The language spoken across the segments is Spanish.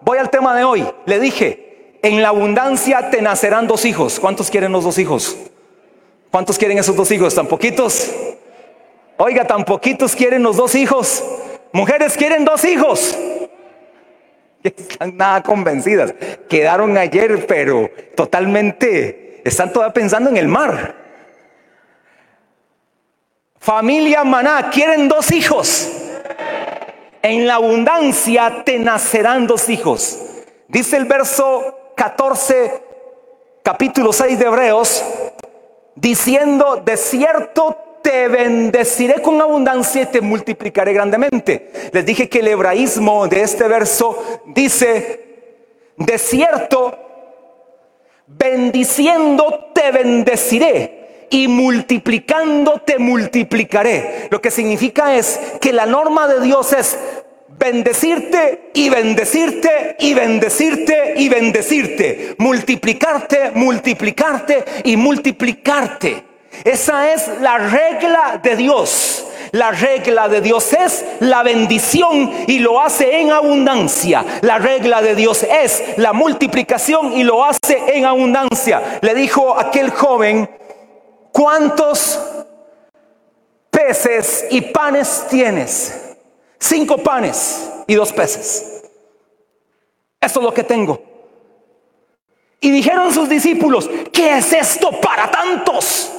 voy al tema de hoy. Le dije, en la abundancia te nacerán dos hijos. ¿Cuántos quieren los dos hijos? ¿Cuántos quieren esos dos hijos? ¿Tan poquitos? Oiga, tan poquitos quieren los dos hijos. Mujeres quieren dos hijos. Están nada convencidas. Quedaron ayer, pero totalmente, están todavía pensando en el mar. Familia Maná, quieren dos hijos. En la abundancia te nacerán dos hijos. Dice el verso 14, capítulo 6 de Hebreos, diciendo, de cierto te bendeciré con abundancia y te multiplicaré grandemente. Les dije que el hebraísmo de este verso dice, de cierto, bendiciendo te bendeciré y multiplicando te multiplicaré. Lo que significa es que la norma de Dios es bendecirte y bendecirte y bendecirte y bendecirte, multiplicarte, multiplicarte y multiplicarte. Esa es la regla de Dios. La regla de Dios es la bendición y lo hace en abundancia. La regla de Dios es la multiplicación y lo hace en abundancia. Le dijo aquel joven, ¿cuántos peces y panes tienes? Cinco panes y dos peces. Eso es lo que tengo. Y dijeron sus discípulos, ¿qué es esto para tantos?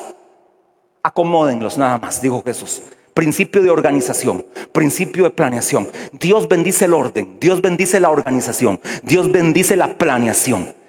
Acomódenlos nada más, dijo Jesús. Principio de organización, principio de planeación. Dios bendice el orden, Dios bendice la organización, Dios bendice la planeación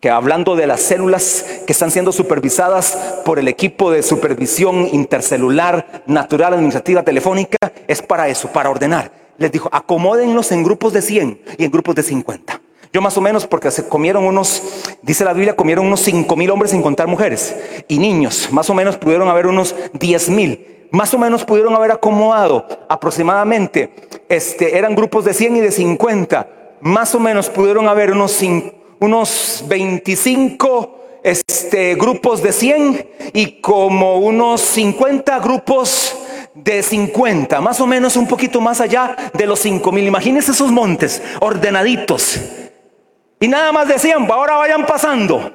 que hablando de las células que están siendo supervisadas por el equipo de supervisión intercelular, natural, administrativa, telefónica, es para eso, para ordenar. Les dijo, acomódenlos en grupos de 100 y en grupos de 50. Yo más o menos, porque se comieron unos, dice la Biblia, comieron unos 5 mil hombres sin contar mujeres y niños. Más o menos pudieron haber unos 10 mil. Más o menos pudieron haber acomodado aproximadamente, este, eran grupos de 100 y de 50. Más o menos pudieron haber unos 5 unos 25 este, grupos de 100 y como unos 50 grupos de 50, más o menos un poquito más allá de los 5 mil. Imagínense esos montes ordenaditos. Y nada más decían, ahora vayan pasando.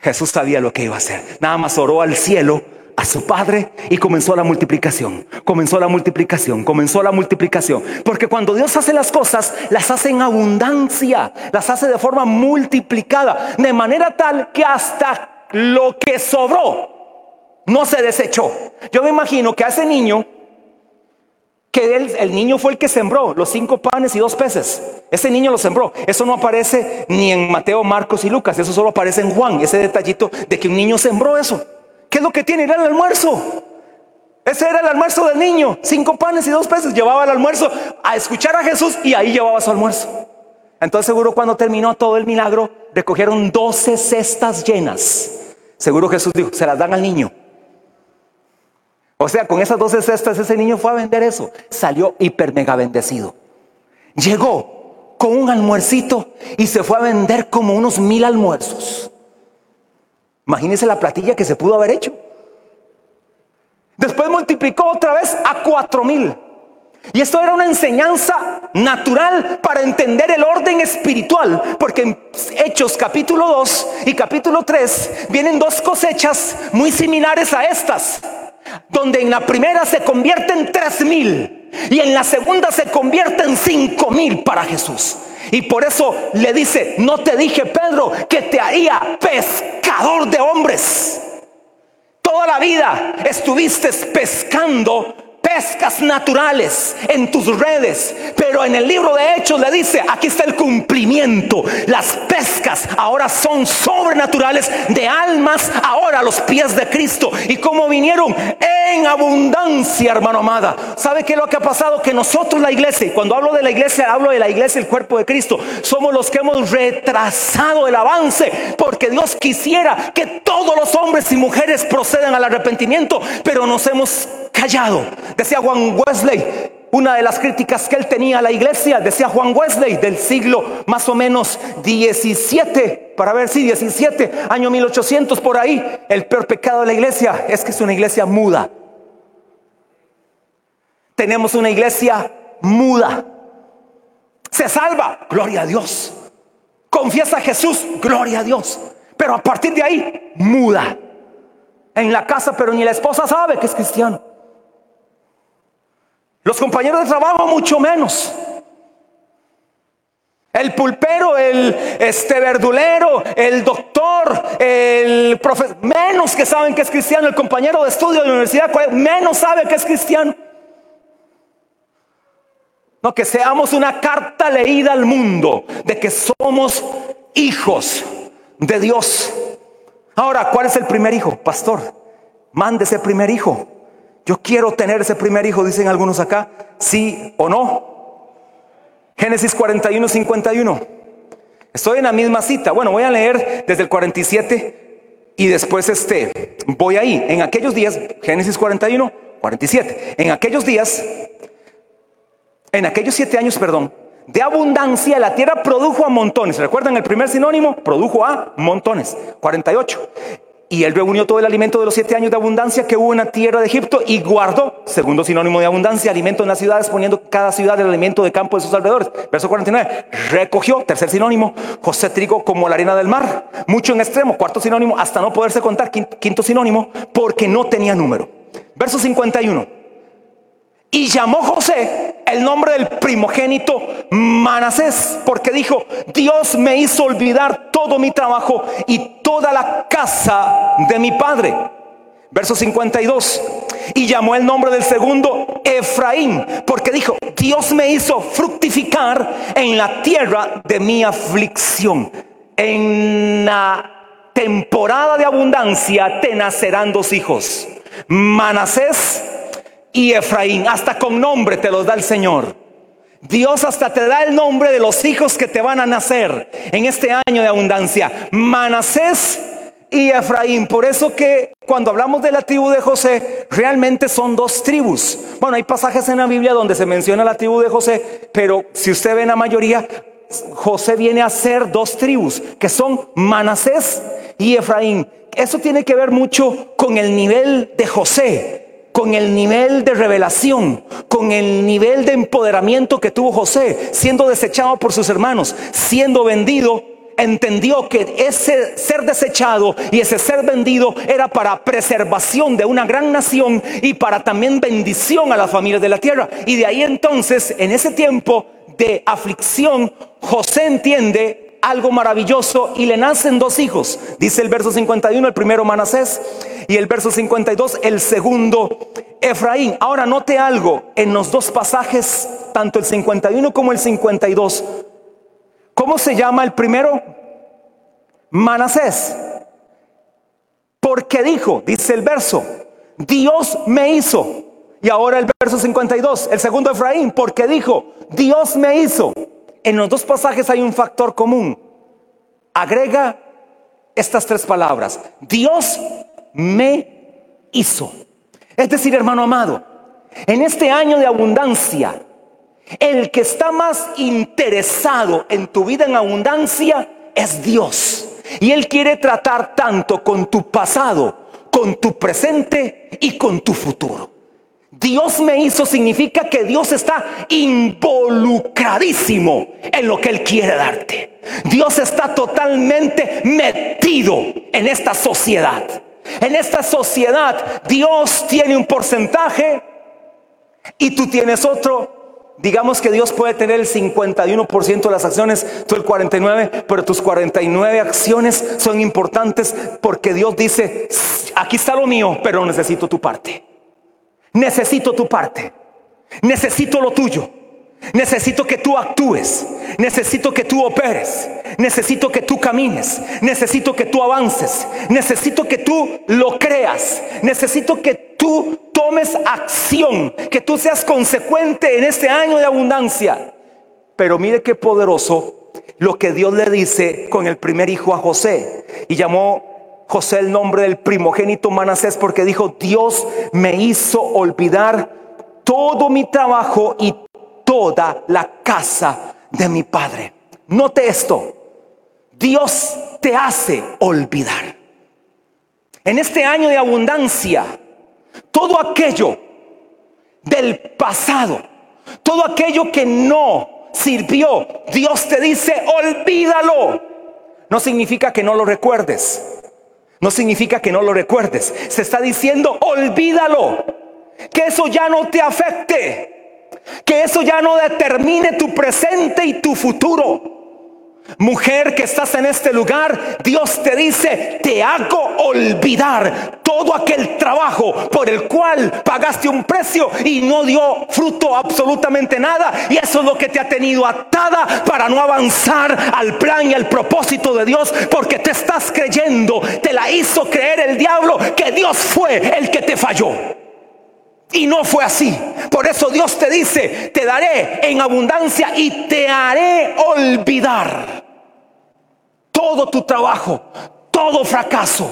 Jesús sabía lo que iba a hacer. Nada más oró al cielo a su padre y comenzó la multiplicación, comenzó la multiplicación, comenzó la multiplicación. Porque cuando Dios hace las cosas, las hace en abundancia, las hace de forma multiplicada, de manera tal que hasta lo que sobró no se desechó. Yo me imagino que a ese niño, que el niño fue el que sembró los cinco panes y dos peces. Ese niño lo sembró. Eso no aparece ni en Mateo, Marcos y Lucas. Eso solo aparece en Juan. Ese detallito de que un niño sembró eso. ¿Qué es lo que tiene? Era el almuerzo. Ese era el almuerzo del niño. Cinco panes y dos peces. Llevaba el almuerzo a escuchar a Jesús y ahí llevaba su almuerzo. Entonces seguro cuando terminó todo el milagro, recogieron doce cestas llenas. Seguro Jesús dijo, se las dan al niño. O sea, con esas doce cestas ese niño fue a vender eso. Salió hiper mega bendecido. Llegó con un almuercito y se fue a vender como unos mil almuerzos. Imagínense la platilla que se pudo haber hecho. Después multiplicó otra vez a cuatro mil. Y esto era una enseñanza natural para entender el orden espiritual, porque en Hechos capítulo 2 y capítulo 3 vienen dos cosechas muy similares a estas, donde en la primera se convierten tres mil y en la segunda se convierten cinco mil para Jesús. Y por eso le dice, no te dije Pedro que te haría pescador de hombres. Toda la vida estuviste pescando pescas naturales en tus redes. Pero en el libro de Hechos le dice, aquí está el cumplimiento. Las pescas ahora son sobrenaturales de almas ahora a los pies de Cristo. Y como vinieron en abundancia, hermano amada. ¿Sabe qué es lo que ha pasado? Que nosotros la iglesia, y cuando hablo de la iglesia, hablo de la iglesia, el cuerpo de Cristo, somos los que hemos retrasado el avance. Porque Dios quisiera que todos los hombres y mujeres procedan al arrepentimiento, pero nos hemos callado. Decía Juan Wesley, una de las críticas que él tenía a la iglesia, decía Juan Wesley, del siglo más o menos 17, para ver si 17, año 1800 por ahí, el peor pecado de la iglesia es que es una iglesia muda. Tenemos una iglesia muda. Se salva, gloria a Dios. Confiesa a Jesús, gloria a Dios. Pero a partir de ahí, muda. En la casa, pero ni la esposa sabe que es cristiano. Los compañeros de trabajo mucho menos. El pulpero, el este verdulero, el doctor, el profesor, menos que saben que es cristiano, el compañero de estudio de la universidad, menos sabe que es cristiano. No, que seamos una carta leída al mundo de que somos hijos de Dios. Ahora, ¿cuál es el primer hijo? Pastor, mande ese primer hijo. Yo quiero tener ese primer hijo, dicen algunos acá, sí o no. Génesis 41, 51. Estoy en la misma cita. Bueno, voy a leer desde el 47 y después este, voy ahí. En aquellos días, Génesis 41, 47. En aquellos días, en aquellos siete años, perdón, de abundancia, la tierra produjo a montones. ¿Recuerdan el primer sinónimo? Produjo a montones. 48. Y él reunió todo el alimento de los siete años de abundancia que hubo en la tierra de Egipto y guardó, segundo sinónimo de abundancia, alimento en las ciudades, poniendo cada ciudad el alimento de campo de sus alrededores. Verso 49. Recogió, tercer sinónimo, José trigo como la arena del mar, mucho en extremo. Cuarto sinónimo, hasta no poderse contar. Quinto sinónimo, porque no tenía número. Verso 51. Y llamó José el nombre del primogénito Manasés, porque dijo, Dios me hizo olvidar todo mi trabajo y toda la casa de mi padre. Verso 52. Y llamó el nombre del segundo Efraín, porque dijo, Dios me hizo fructificar en la tierra de mi aflicción. En la temporada de abundancia te nacerán dos hijos. Manasés y Efraín. Hasta con nombre te los da el Señor. Dios hasta te da el nombre de los hijos que te van a nacer en este año de abundancia. Manasés y Efraín. Por eso que cuando hablamos de la tribu de José, realmente son dos tribus. Bueno, hay pasajes en la Biblia donde se menciona la tribu de José, pero si usted ve la mayoría, José viene a ser dos tribus, que son Manasés y Efraín. Eso tiene que ver mucho con el nivel de José con el nivel de revelación, con el nivel de empoderamiento que tuvo José, siendo desechado por sus hermanos, siendo vendido, entendió que ese ser desechado y ese ser vendido era para preservación de una gran nación y para también bendición a las familias de la tierra. Y de ahí entonces, en ese tiempo de aflicción, José entiende algo maravilloso y le nacen dos hijos. Dice el verso 51, el primero Manasés y el verso 52, el segundo Efraín. Ahora note algo en los dos pasajes, tanto el 51 como el 52. ¿Cómo se llama el primero? Manasés. Porque dijo, dice el verso, Dios me hizo. Y ahora el verso 52, el segundo Efraín, porque dijo, Dios me hizo. En los dos pasajes hay un factor común. Agrega estas tres palabras. Dios me hizo. Es decir, hermano amado, en este año de abundancia, el que está más interesado en tu vida en abundancia es Dios. Y Él quiere tratar tanto con tu pasado, con tu presente y con tu futuro. Dios me hizo significa que Dios está involucradísimo en lo que Él quiere darte. Dios está totalmente metido en esta sociedad. En esta sociedad Dios tiene un porcentaje y tú tienes otro. Digamos que Dios puede tener el 51% de las acciones, tú el 49%, pero tus 49 acciones son importantes porque Dios dice, aquí está lo mío, pero necesito tu parte. Necesito tu parte. Necesito lo tuyo. Necesito que tú actúes. Necesito que tú operes. Necesito que tú camines. Necesito que tú avances. Necesito que tú lo creas. Necesito que tú tomes acción. Que tú seas consecuente en este año de abundancia. Pero mire qué poderoso lo que Dios le dice con el primer hijo a José. Y llamó José el nombre del primogénito Manasés porque dijo, Dios me hizo olvidar todo mi trabajo y toda la casa de mi padre. Note esto, Dios te hace olvidar. En este año de abundancia, todo aquello del pasado, todo aquello que no sirvió. Dios te dice, olvídalo. No significa que no lo recuerdes. No significa que no lo recuerdes. Se está diciendo, olvídalo. Que eso ya no te afecte. Que eso ya no determine tu presente y tu futuro. Mujer que estás en este lugar, Dios te dice, te hago olvidar todo aquel trabajo por el cual pagaste un precio y no dio fruto absolutamente nada. Y eso es lo que te ha tenido atada para no avanzar al plan y al propósito de Dios, porque te estás creyendo, te la hizo creer el diablo que Dios fue el que te falló. Y no fue así. Por eso Dios te dice, te daré en abundancia y te haré olvidar todo tu trabajo, todo fracaso,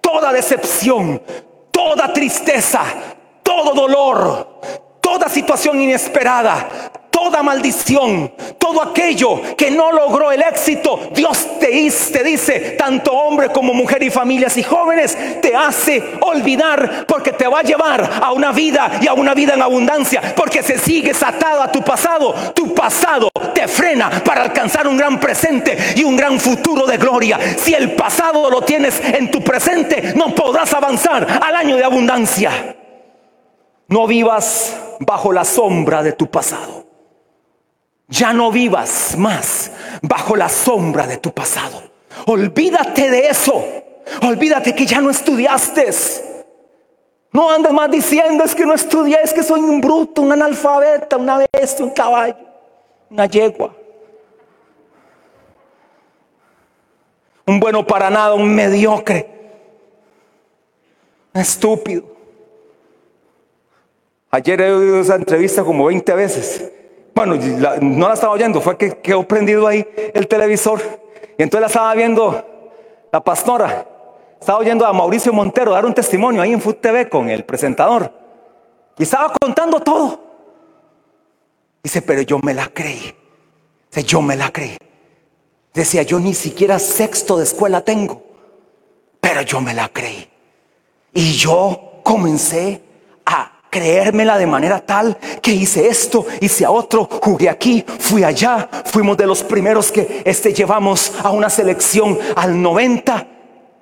toda decepción, toda tristeza, todo dolor, toda situación inesperada, toda maldición, todo aquello que no logró el éxito, Dios te, dice, tanto hombre como mujer y familias y jóvenes, te hace olvidar porque te va a llevar a una vida y a una vida en abundancia, porque si sigues atado a tu pasado, tu pasado te frena para alcanzar un gran presente y un gran futuro de gloria. Si el pasado lo tienes en tu presente, no podrás avanzar al año de abundancia. No vivas bajo la sombra de tu pasado. Ya no vivas más bajo la sombra de tu pasado. Olvídate de eso. Olvídate que ya no estudiaste. No andes más diciendo es que no estudié, es que soy un bruto, un analfabeta, una bestia, un caballo, una yegua. Un bueno para nada, un mediocre, un estúpido. Ayer he oído esa entrevista como 20 veces bueno, no la estaba oyendo, fue que quedó prendido ahí el televisor. Y entonces la estaba viendo la pastora. Estaba oyendo a Mauricio Montero dar un testimonio ahí en Food TV con el presentador. Y estaba contando todo. Dice, pero yo me la creí. Dice, yo me la creí. Decía, yo ni siquiera sexto de escuela tengo. Pero yo me la creí. Y yo comencé creérmela de manera tal que hice esto, hice a otro, jugué aquí, fui allá, fuimos de los primeros que este, llevamos a una selección al 90.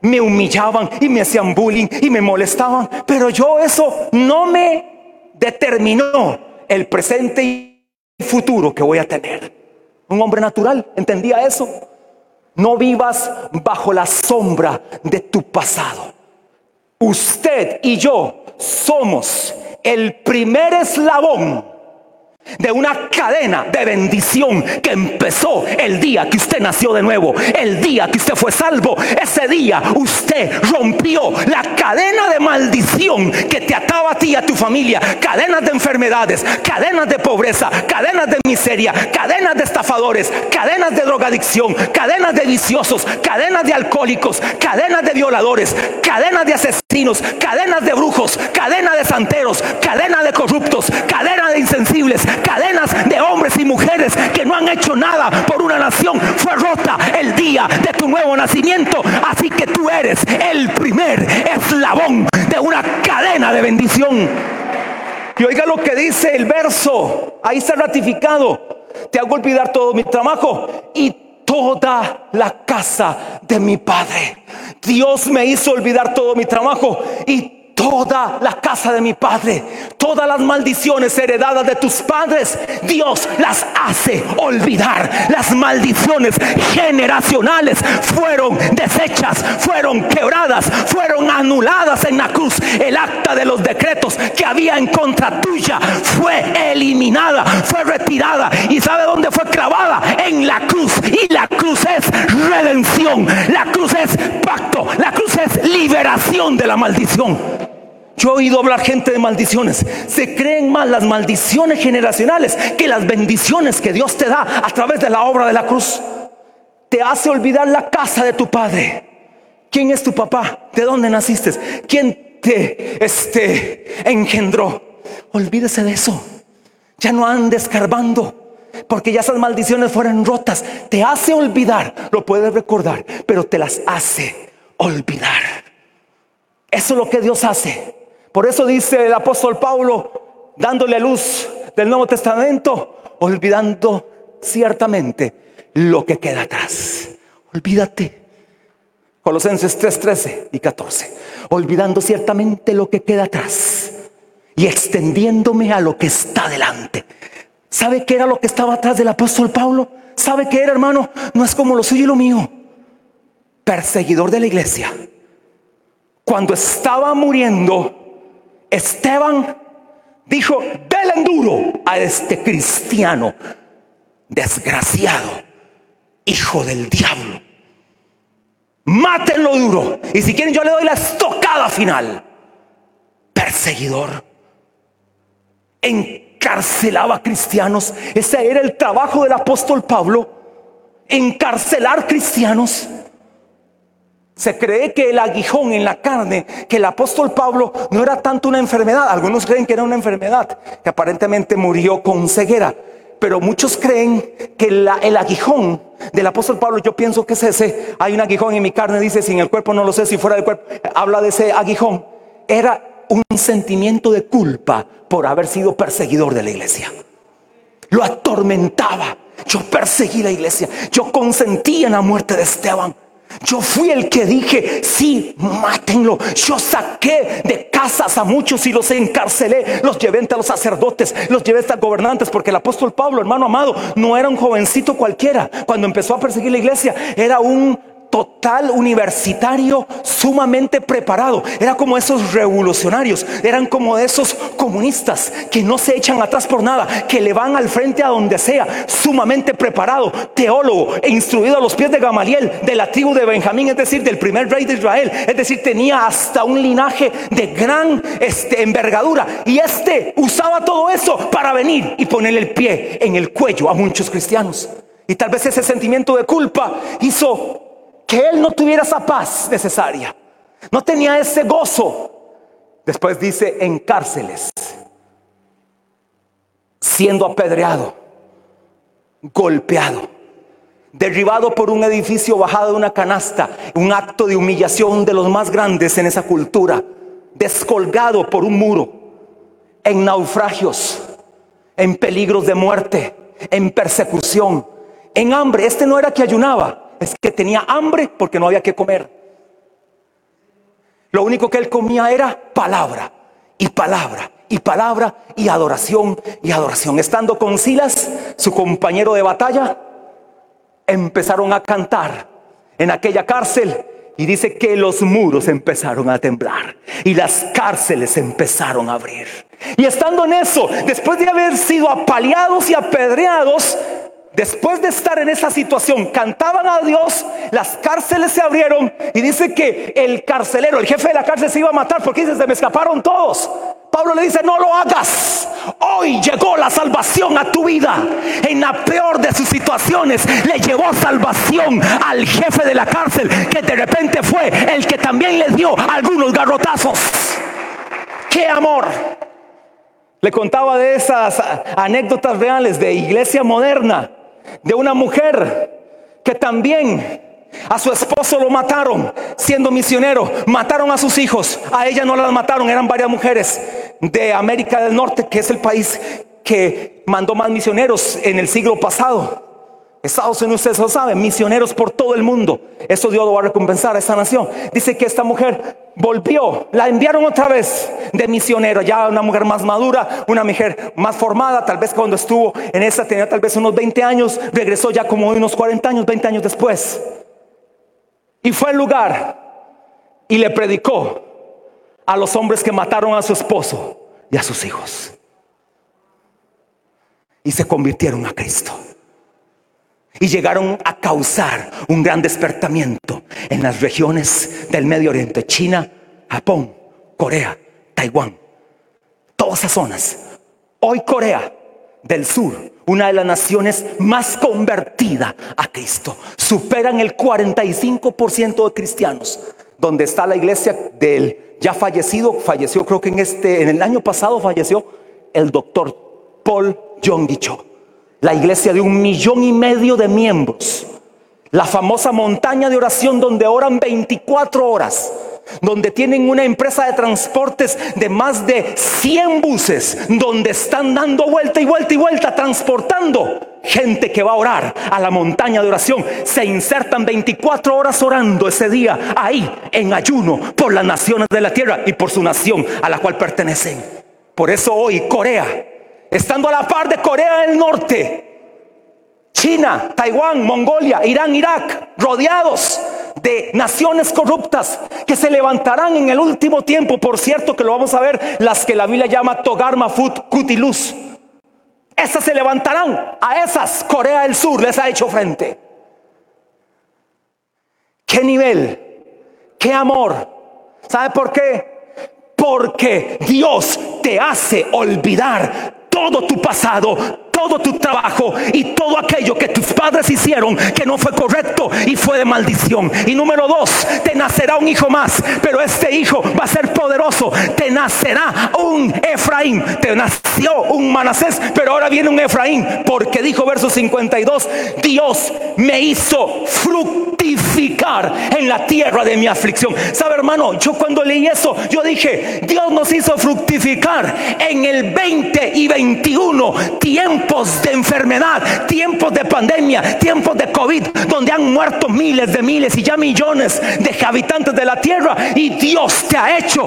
Me humillaban y me hacían bullying y me molestaban, pero yo eso no me determinó el presente y futuro que voy a tener. Un hombre natural entendía eso. No vivas bajo la sombra de tu pasado. Usted y yo somos el primer eslabón de una cadena de bendición que empezó el día que usted nació de nuevo, el día que usted fue salvo. Ese día usted rompió la cadena de maldición que te ataba a ti y a tu familia, cadenas de enfermedades, cadenas de pobreza, cadenas de miseria, cadenas de estafadores, cadenas de drogadicción, cadenas de viciosos, cadenas de alcohólicos, cadenas de violadores, cadenas de asesinos, cadenas de brujos, cadenas de santeros, cadenas de corruptos, cadenas de insensibles, de tu nuevo nacimiento. Así que tú eres el primer eslabón de una cadena de bendición. Y oiga lo que dice el verso. Ahí está ratificado. Te hago olvidar todo mi trabajo y toda la casa de mi padre. Dios me hizo olvidar todo mi trabajo y toda la casa de mi padre, todas las maldiciones heredadas de tus padres, Dios las hace olvidar. Las maldiciones generacionales fueron deshechas, fueron quebradas, fueron anuladas en la cruz. El acta de los decretos que había en contra tuya fue eliminada, fue retirada. ¿Y sabe dónde fue clavada? En la cruz. Y la cruz es redención, la cruz es pacto, la cruz es liberación de la maldición. Yo he oído hablar gente de maldiciones. Se creen más las maldiciones generacionales que las bendiciones que Dios te da a través de la obra de la cruz. Te hace olvidar la casa de tu padre. ¿Quién es tu papá? ¿De dónde naciste? ¿Quién te este, engendró? Olvídese de eso. Ya no andes escarbando. Porque ya esas maldiciones fueron rotas. Te hace olvidar. Lo puedes recordar. Pero te las hace olvidar. Eso es lo que Dios hace. Por eso dice el apóstol Pablo, dándole luz del Nuevo Testamento, olvidando ciertamente lo que queda atrás. Olvídate. Colosenses 3, 13 y 14. Olvidando ciertamente lo que queda atrás y extendiéndome a lo que está delante. ¿Sabe qué era lo que estaba atrás del apóstol Pablo? ¿Sabe qué era, hermano? No es como lo suyo y lo mío. Perseguidor de la iglesia. Cuando estaba muriendo, Esteban dijo, denle duro a este cristiano desgraciado, hijo del diablo. Mátenlo duro. Y si quieren, yo le doy la estocada final. Perseguidor. Encarcelaba cristianos. Ese era el trabajo del apóstol Pablo. Encarcelar cristianos. Se cree que el aguijón en la carne, que el apóstol Pablo no era tanto una enfermedad. Algunos creen que era una enfermedad, que aparentemente murió con ceguera. Pero muchos creen que el aguijón del apóstol Pablo, yo pienso que es ese. Hay un aguijón en mi carne, dice, si en el cuerpo no lo sé, si fuera del cuerpo, habla de ese aguijón. Era un sentimiento de culpa por haber sido perseguidor de la iglesia. Lo atormentaba. Yo perseguí la iglesia. Yo consentí en la muerte de Esteban. Yo fui el que dije, sí, mátenlo. Yo saqué de casas a muchos y los encarcelé. Los llevé ante los sacerdotes, los llevé hasta gobernantes, porque el apóstol Pablo, hermano amado, no era un jovencito cualquiera. Cuando empezó a perseguir la iglesia, era un total universitario sumamente preparado. Era como esos revolucionarios, eran como esos comunistas que no se echan atrás por nada, que le van al frente a donde sea, sumamente preparado, teólogo e instruido a los pies de Gamaliel, de la tribu de Benjamín, es decir, del primer rey de Israel. Es decir, tenía hasta un linaje de gran este, envergadura. Y este usaba todo eso para venir y ponerle el pie en el cuello a muchos cristianos. Y tal vez ese sentimiento de culpa hizo que él no tuviera esa paz necesaria. No tenía ese gozo. Después dice en cárceles, siendo apedreado, golpeado, derribado por un edificio, bajado de una canasta, un acto de humillación de los más grandes en esa cultura, descolgado por un muro, en naufragios, en peligros de muerte, en persecución, en hambre. Este no era que ayunaba, es que tenía hambre porque no había que comer. Lo único que él comía era palabra y palabra y palabra y adoración y adoración. Estando con Silas, su compañero de batalla, empezaron a cantar en aquella cárcel y dice que los muros empezaron a temblar y las cárceles empezaron a abrir. Y estando en eso, después de haber sido apaleados y apedreados, Después de estar en esa situación, cantaban a Dios, las cárceles se abrieron y dice que el carcelero, el jefe de la cárcel se iba a matar porque dice, se me escaparon todos. Pablo le dice, no lo hagas. Hoy llegó la salvación a tu vida. En la peor de sus situaciones le llevó salvación al jefe de la cárcel, que de repente fue el que también le dio algunos garrotazos. ¡Qué amor! Le contaba de esas anécdotas reales de iglesia moderna de una mujer que también a su esposo lo mataron siendo misionero, mataron a sus hijos, a ella no las mataron, eran varias mujeres de América del Norte, que es el país que mandó más misioneros en el siglo pasado. Estados Unidos, ustedes lo saben, misioneros por todo el mundo. Eso Dios lo va a recompensar a esta nación. Dice que esta mujer volvió, la enviaron otra vez de misionero, ya una mujer más madura, una mujer más formada, tal vez cuando estuvo en esa tenía tal vez unos 20 años, regresó ya como unos 40 años, 20 años después. Y fue al lugar y le predicó a los hombres que mataron a su esposo y a sus hijos. Y se convirtieron a Cristo y llegaron a causar un gran despertamiento en las regiones del Medio Oriente, China, Japón, Corea, Taiwán, todas esas zonas. Hoy Corea del Sur, una de las naciones más convertida a Cristo, superan el 45% de cristianos, donde está la iglesia del ya fallecido, falleció creo que en este en el año pasado falleció el doctor Paul Jong Cho la iglesia de un millón y medio de miembros. La famosa montaña de oración donde oran 24 horas. donde tienen una empresa de transportes de más de 100 buses, donde están dando vuelta y vuelta y vuelta, transportando gente que va a orar a la montaña de oración. Se insertan 24 horas orando ese día ahí en ayuno por las naciones de la tierra y por su nación a la cual pertenecen. Por eso hoy Corea, estando a la par de Corea del Norte, China, Taiwán, Mongolia, Irán, Irak, rodeados de naciones corruptas que se levantarán en el último tiempo. Por cierto, que lo vamos a ver, las que la Biblia llama Togar, Mafut, Kutiluz. Esas se levantarán. A esas Corea del Sur les ha hecho frente. ¿Qué nivel? ¿Qué amor? ¿Sabe por qué? Porque Dios te hace olvidar todo tu pasado, todo tu trabajo y todo aquello que tus padres hicieron que no fue correcto y fue de maldición. Y número dos, te nacerá un hijo más, pero este hijo va a ser poderoso. Te nacerá un Efraín, te nació un Manasés, pero ahora viene un Efraín, porque dijo verso 52, Dios me hizo fructificar en la tierra de mi aflicción. ¿Sabe hermano? Yo cuando leí eso, yo dije, Dios nos hizo fructificar en el 20 y 21 tiempo tiempos de enfermedad, tiempos de pandemia, tiempos de COVID, donde han muerto miles de miles y ya millones de habitantes de la tierra. Y Dios te ha hecho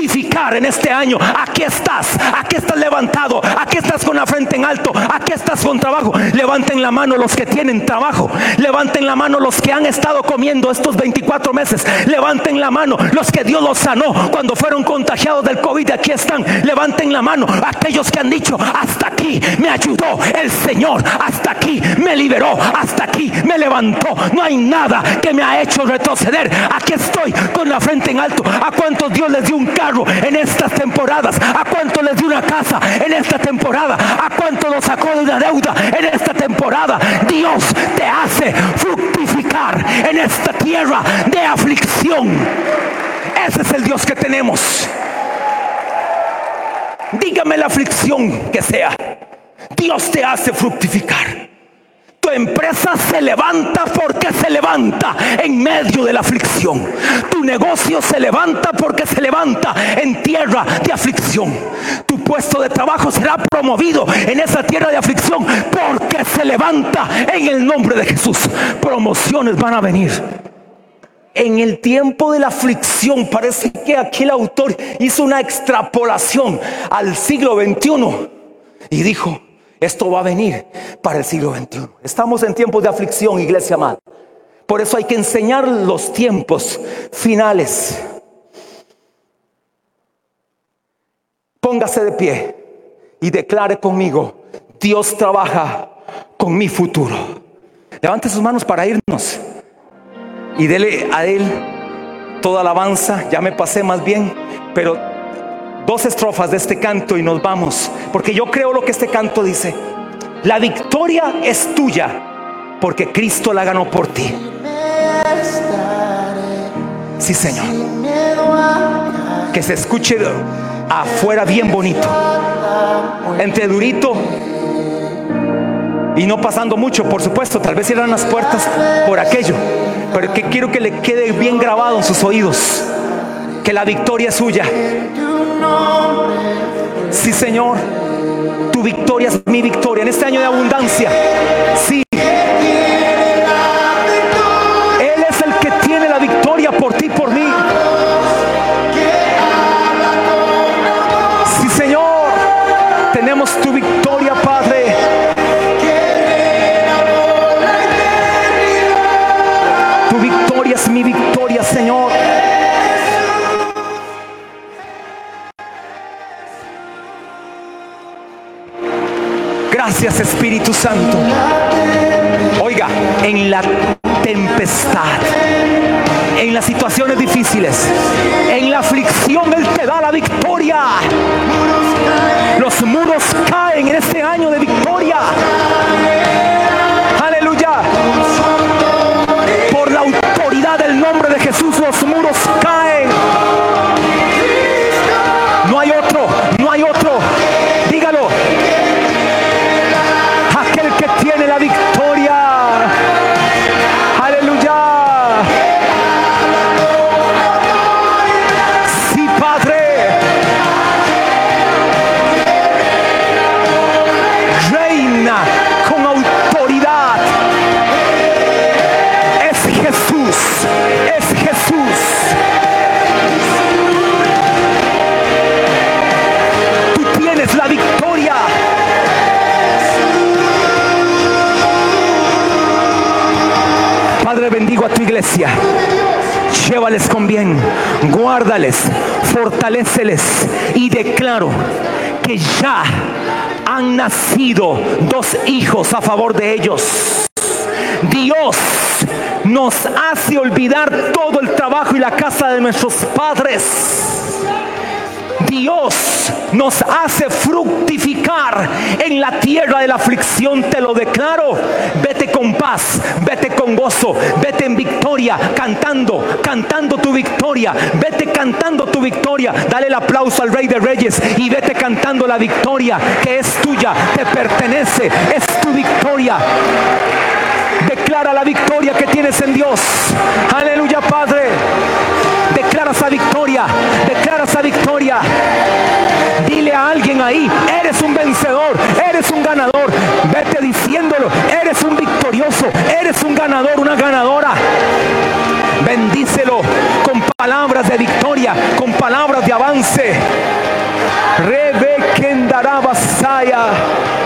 en este año. Aquí estás, aquí estás levantado, aquí estás con la frente en alto, aquí estás con trabajo. Levanten la mano los que tienen trabajo, levanten la mano los que han estado comiendo estos 24 meses, levanten la mano los que Dios los sanó cuando fueron contagiados del COVID. Aquí están, levanten la mano aquellos que han dicho hasta aquí me ayudó el Señor. Hasta aquí me liberó. Hasta aquí me levantó. No hay nada que me ha hecho retroceder. Aquí estoy con la frente en alto. ¿A cuántos Dios les dio un en estas temporadas? ¿A cuántos les dio una casa en esta temporada? ¿A cuántos lo sacó de una deuda en esta temporada? Dios te hace fructificar en esta tierra de aflicción. Ese es el Dios que tenemos. Dígame la aflicción que sea. Dios te hace fructificar. Tu empresa se levanta porque se levanta en medio de la aflicción. Tu negocio se levanta porque se levanta en tierra de aflicción. Tu puesto de trabajo será promovido en esa tierra de aflicción porque se levanta en el nombre de Jesús. Promociones van a venir. En el tiempo de la aflicción, parece que aquí el autor hizo una extrapolación al siglo XXI y dijo, esto va a venir para el siglo XXI. Estamos en tiempos de aflicción, iglesia amada. Por eso hay que enseñar los tiempos finales. Póngase de pie y declare conmigo, Dios trabaja con mi futuro. Levante sus manos para irnos y dele a Él toda alabanza. Ya me pasé más bien, pero dos estrofas de este canto y nos vamos. Porque yo creo lo que este canto dice. La victoria es tuya porque Cristo la ganó por ti. Sí, Señor. Que se escuche afuera bien bonito. Entre durito y no pasando mucho, por supuesto. Tal vez cierran las puertas por aquello. Pero que quiero que le quede bien grabado en sus oídos. Que la victoria es suya. Sí, Señor. Tu victoria es mi victoria en este año de abundancia. Sí. Espíritu Santo. Oiga, en la tempestad, en las situaciones difíciles, en la aflicción Él te da la victoria. Bendigo a tu iglesia. Llévales con bien, guárdales, fortaléceles y declaro que ya han nacido dos hijos a favor de ellos. Dios nos hace olvidar todo el trabajo y la casa de nuestros padres. Dios nos hace fructificar en la tierra de la aflicción, te lo declaro. Vete con paz, vete con gozo, vete en victoria, cantando, cantando tu victoria, vete cantando tu victoria. Dale el aplauso al Rey de Reyes y vete cantando la victoria que es tuya, te pertenece, es tu victoria. Declara la victoria que tienes en Dios. Victoria. Declara esa victoria. Dile a alguien ahí, eres un vencedor, eres un ganador. Vete diciéndolo, eres un victorioso, eres un ganador, una ganadora. Bendícelo con palabras de victoria, con palabras de avance. Rebekendarabasaya,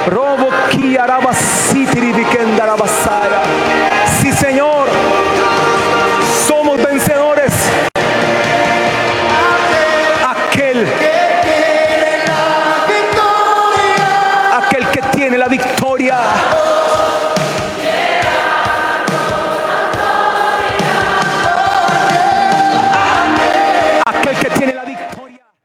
Robo Kiarabasitiri Vikendarabasaya.